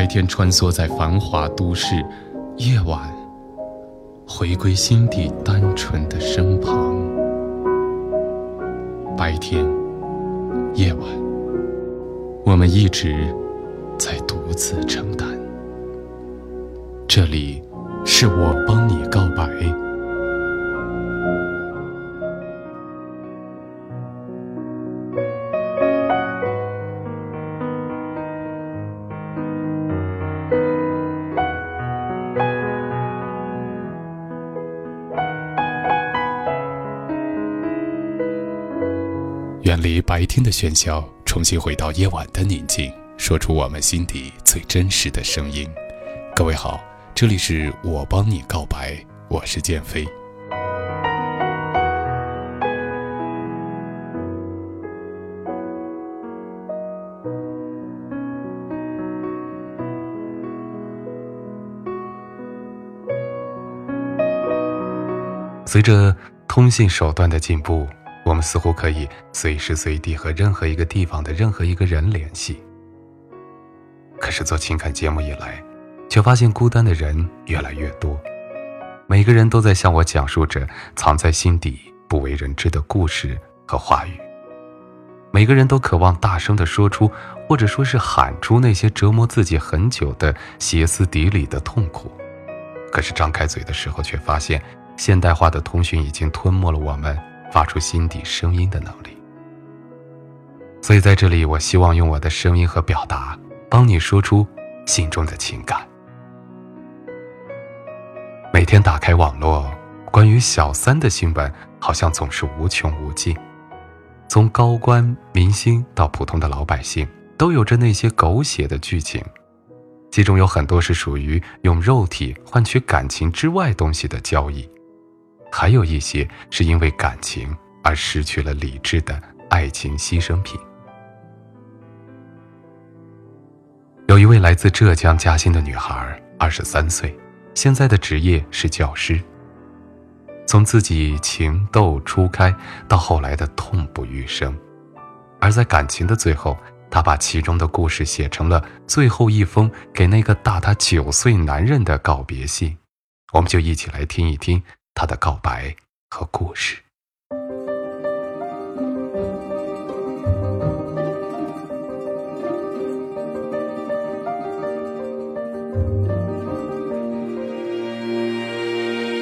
白天穿梭在繁华都市，夜晚回归心底单纯的身旁。白天，夜晚。我们一直在独自承担。这里是我帮你告白。白天的喧嚣。重新回到夜晚的宁静，说出我们心底最真实的声音。各位好，这里是我帮你告白，我是剑飞。随着通信手段的进步。我们似乎可以随时随地和任何一个地方的任何一个人联系。可是做情感节目以来，却发现孤单的人越来越多。每个人都在向我讲述着藏在心底不为人知的故事和话语。每个人都渴望大声地说出，或者说是喊出那些折磨自己很久的歇斯底里的痛苦。可是张开嘴的时候，却发现现代化的通讯已经吞没了我们。发出心底声音的能力，所以在这里，我希望用我的声音和表达，帮你说出心中的情感。每天打开网络，关于小三的新闻好像总是无穷无尽，从高官明星到普通的老百姓，都有着那些狗血的剧情，其中有很多是属于用肉体换取感情之外东西的交易。还有一些是因为感情而失去了理智的爱情牺牲品。有一位来自浙江嘉兴的女孩，二十三岁，现在的职业是教师。从自己情窦初开到后来的痛不欲生，而在感情的最后，她把其中的故事写成了最后一封给那个大她九岁男人的告别信。我们就一起来听一听。他的告白和故事。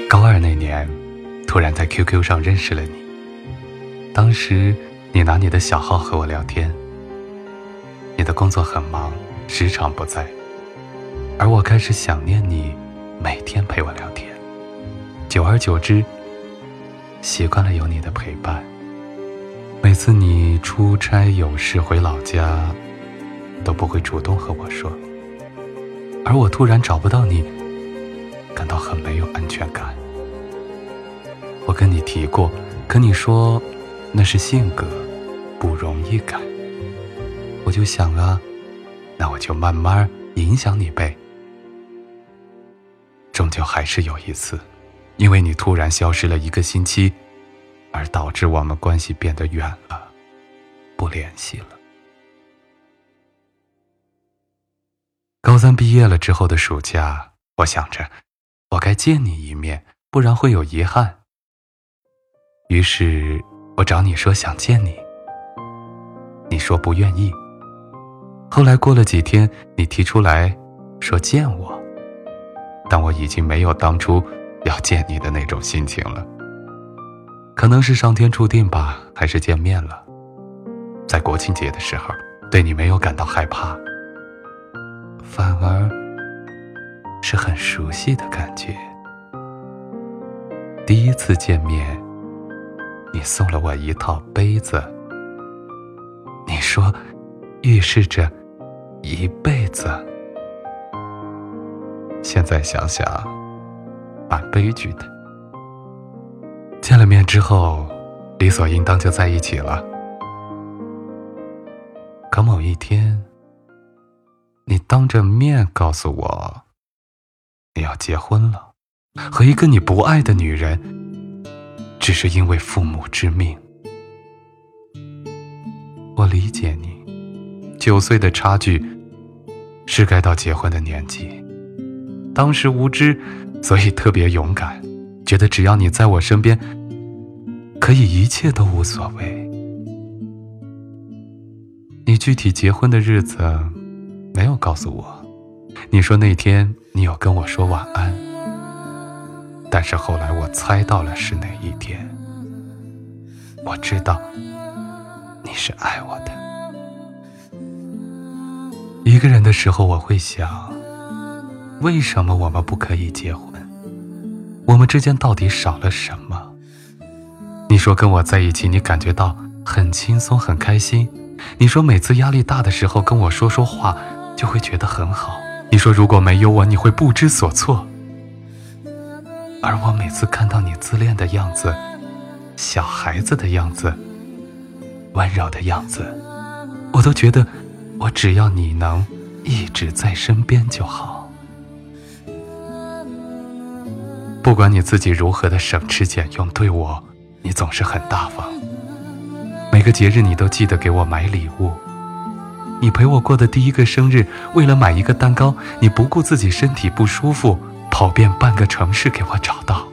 高二那年，突然在 QQ 上认识了你。当时你拿你的小号和我聊天。你的工作很忙，时常不在，而我开始想念你，每天陪我聊天。久而久之，习惯了有你的陪伴。每次你出差有事回老家，都不会主动和我说，而我突然找不到你，感到很没有安全感。我跟你提过，可你说那是性格，不容易改。我就想啊，那我就慢慢影响你呗。终究还是有一次。因为你突然消失了一个星期，而导致我们关系变得远了，不联系了。高三毕业了之后的暑假，我想着我该见你一面，不然会有遗憾。于是我找你说想见你，你说不愿意。后来过了几天，你提出来说见我，但我已经没有当初要见你的那种心情了。可能是上天注定吧，还是见面了。在国庆节的时候，对你没有感到害怕，反而是很熟悉的感觉。第一次见面，你送了我一套杯子，你说预示着一辈子。现在想想，蛮悲剧的。见了面之后，理所应当就在一起了。可某一天，你当着面告诉我，你要结婚了，和一个你不爱的女人，只是因为父母之命。我理解你，九岁的差距是该到结婚的年纪。当时无知，所以特别勇敢，觉得只要你在我身边，可以一切都无所谓。你具体结婚的日子没有告诉我，你说那天你有跟我说晚安，但是后来我猜到了是哪一天。我知道你是爱我的。一个人的时候，我会想，为什么我们不可以结婚？我们之间到底少了什么？你说跟我在一起，你感觉到很轻松、很开心。你说每次压力大的时候跟我说说话，就会觉得很好。你说如果没有我，你会不知所措。而我每次看到你自恋的样子，小孩子的样子，温柔的样子，我都觉得，我只要你能一直在身边就好。不管你自己如何的省吃俭用，对我，你总是很大方。每个节日你都记得给我买礼物，你陪我过的第一个生日，为了买一个蛋糕，你不顾自己身体不舒服，跑遍半个城市给我找到。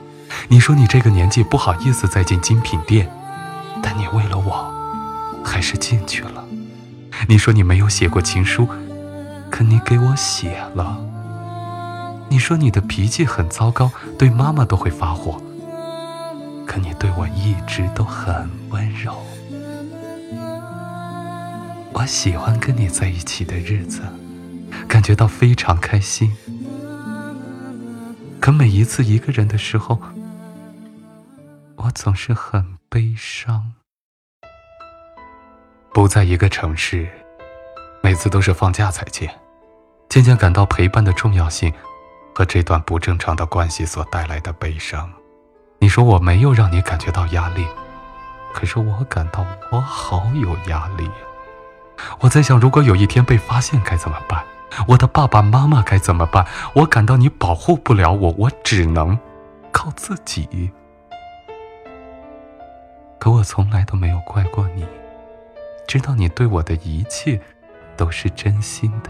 你说你这个年纪不好意思再进精品店，但你为了我，还是进去了。你说你没有写过情书，可你给我写了。你说你的脾气很糟糕，对妈妈都会发火，可你对我一直都很温柔。我喜欢跟你在一起的日子，感觉到非常开心。可每一次一个人的时候，我总是很悲伤。不在一个城市，每次都是放假才见，渐渐感到陪伴的重要性和这段不正常的关系所带来的悲伤。你说我没有让你感觉到压力，可是我感到我好有压力。我在想，如果有一天被发现该怎么办？我的爸爸妈妈该怎么办？我感到你保护不了我，我只能靠自己。可我从来都没有怪过你，知道你对我的一切都是真心的。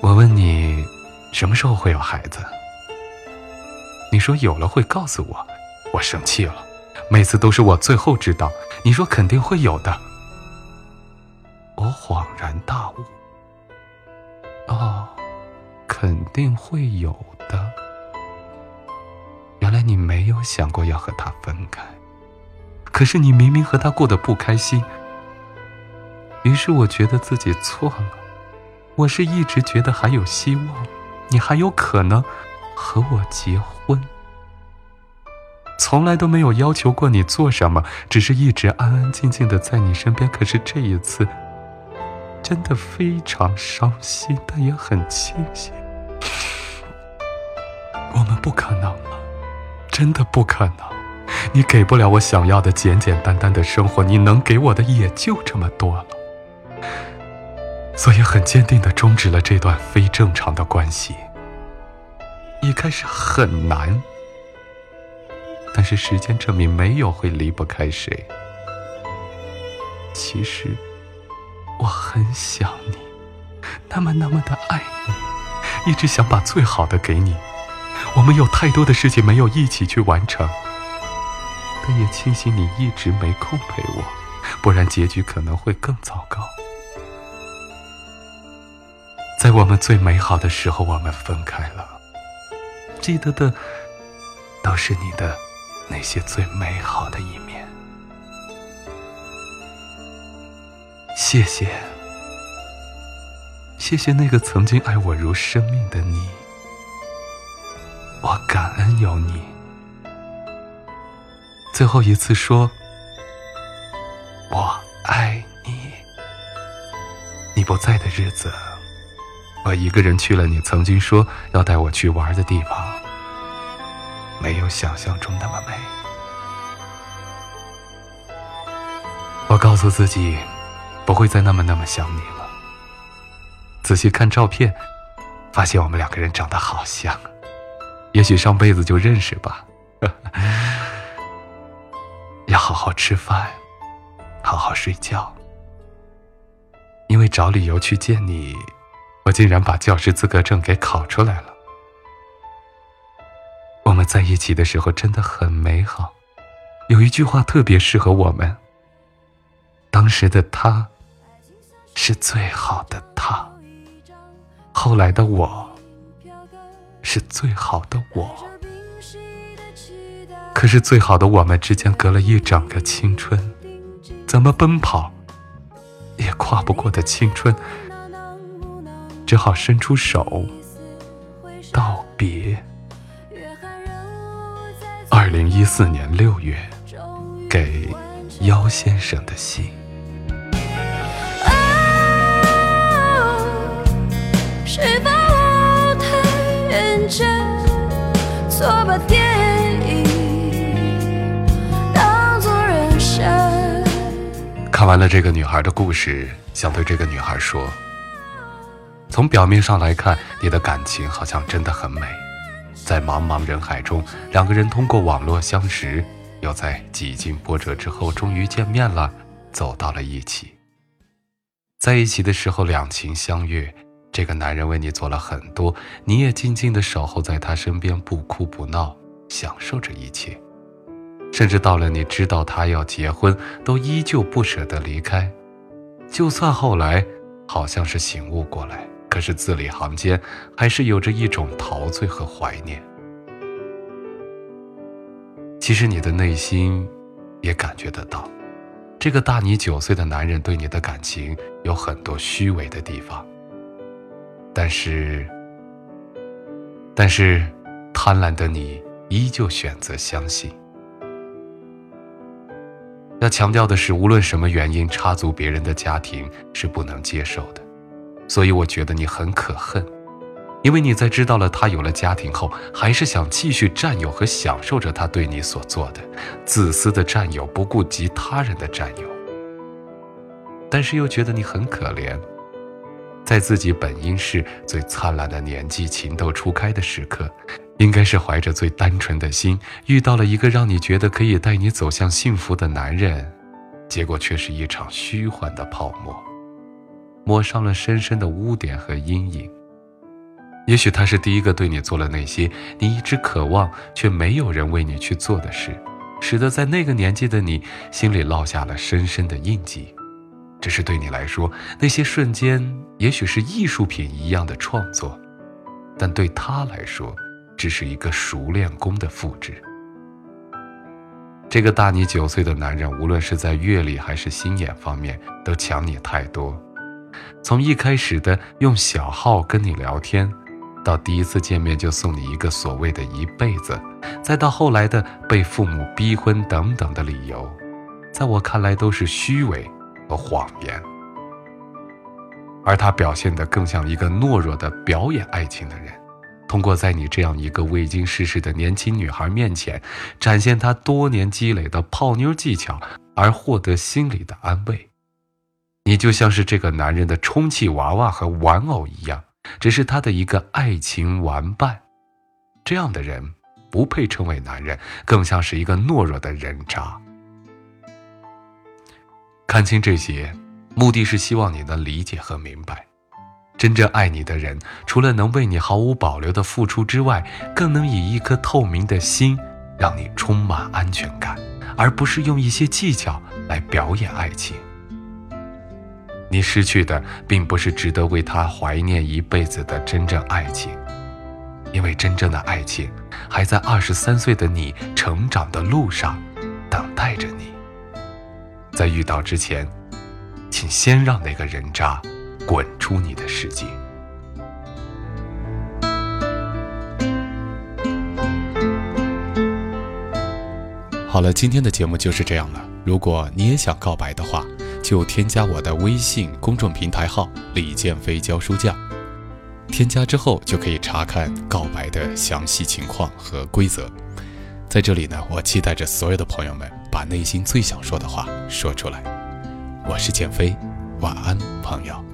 我问你，什么时候会有孩子？你说有了会告诉我，我生气了。每次都是我最后知道。你说肯定会有的。我恍然大悟，哦，肯定会有的。原来你没有想过要和他分开，可是你明明和他过得不开心。于是我觉得自己错了，我是一直觉得还有希望，你还有可能和我结婚，从来都没有要求过你做什么，只是一直安安静静的在你身边。可是这一次。真的非常伤心，但也很庆幸，我们不可能了，真的不可能。你给不了我想要的简简单单的生活，你能给我的也就这么多了。所以很坚定的终止了这段非正常的关系。一开始很难，但是时间证明没有会离不开谁。其实。我很想你，那么那么的爱你，一直想把最好的给你。我们有太多的事情没有一起去完成，但也庆幸你一直没空陪我，不然结局可能会更糟糕。在我们最美好的时候，我们分开了，记得的都是你的那些最美好的一面。谢谢，谢谢那个曾经爱我如生命的你。我感恩有你。最后一次说，我爱你。你不在的日子，我一个人去了你曾经说要带我去玩的地方，没有想象中那么美。我告诉自己，不会再那么那么想你了。仔细看照片，发现我们两个人长得好像。也许上辈子就认识吧。要好好吃饭，好好睡觉。因为找理由去见你，我竟然把教师资格证给考出来了。我们在一起的时候真的很美好。有一句话特别适合我们。当时的他，是最好的他。后来的我。是最好的我，可是最好的我们之间隔了一整个青春，怎么奔跑也跨不过的青春，只好伸出手道别。二零一四年六月，给妖先生的信。把电影当作人生。看完了这个女孩的故事，想对这个女孩说：从表面上来看，你的感情好像真的很美。在茫茫人海中，两个人通过网络相识，又在几经波折之后，终于见面了，走到了一起。在一起的时候，两情相悦。这个男人为你做了很多，你也静静的守候在他身边，不哭不闹，享受着一切。甚至到了你知道他要结婚，都依旧不舍得离开。就算后来好像是醒悟过来，可是字里行间还是有着一种陶醉和怀念。其实你的内心也感觉得到，这个大你九岁的男人对你的感情有很多虚伪的地方。但是，但是，贪婪的你依旧选择相信。要强调的是，无论什么原因插足别人的家庭是不能接受的，所以我觉得你很可恨，因为你在知道了他有了家庭后，还是想继续占有和享受着他对你所做的，自私的占有，不顾及他人的占有。但是又觉得你很可怜。在自己本应是最灿烂的年纪、情窦初开的时刻，应该是怀着最单纯的心，遇到了一个让你觉得可以带你走向幸福的男人，结果却是一场虚幻的泡沫，抹上了深深的污点和阴影。也许他是第一个对你做了那些你一直渴望却没有人为你去做的事，使得在那个年纪的你心里落下了深深的印记。只是对你来说，那些瞬间也许是艺术品一样的创作，但对他来说，只是一个熟练工的复制。这个大你九岁的男人，无论是在阅历还是心眼方面，都强你太多。从一开始的用小号跟你聊天，到第一次见面就送你一个所谓的一辈子，再到后来的被父母逼婚等等的理由，在我看来都是虚伪。和谎言，而他表现得更像一个懦弱的表演爱情的人，通过在你这样一个未经世事的年轻女孩面前展现他多年积累的泡妞技巧，而获得心里的安慰。你就像是这个男人的充气娃娃和玩偶一样，只是他的一个爱情玩伴。这样的人不配称为男人，更像是一个懦弱的人渣。看清这些，目的是希望你能理解和明白，真正爱你的人，除了能为你毫无保留的付出之外，更能以一颗透明的心，让你充满安全感，而不是用一些技巧来表演爱情。你失去的，并不是值得为他怀念一辈子的真正爱情，因为真正的爱情，还在二十三岁的你成长的路上，等待着你。在遇到之前，请先让那个人渣。滚出你的世界！好了，今天的节目就是这样了。如果你也想告白的话，就添加我的微信公众平台号“李建飞教书匠”。添加之后就可以查看告白的详细情况和规则。在这里呢，我期待着所有的朋友们把内心最想说的话说出来。我是建飞，晚安，朋友。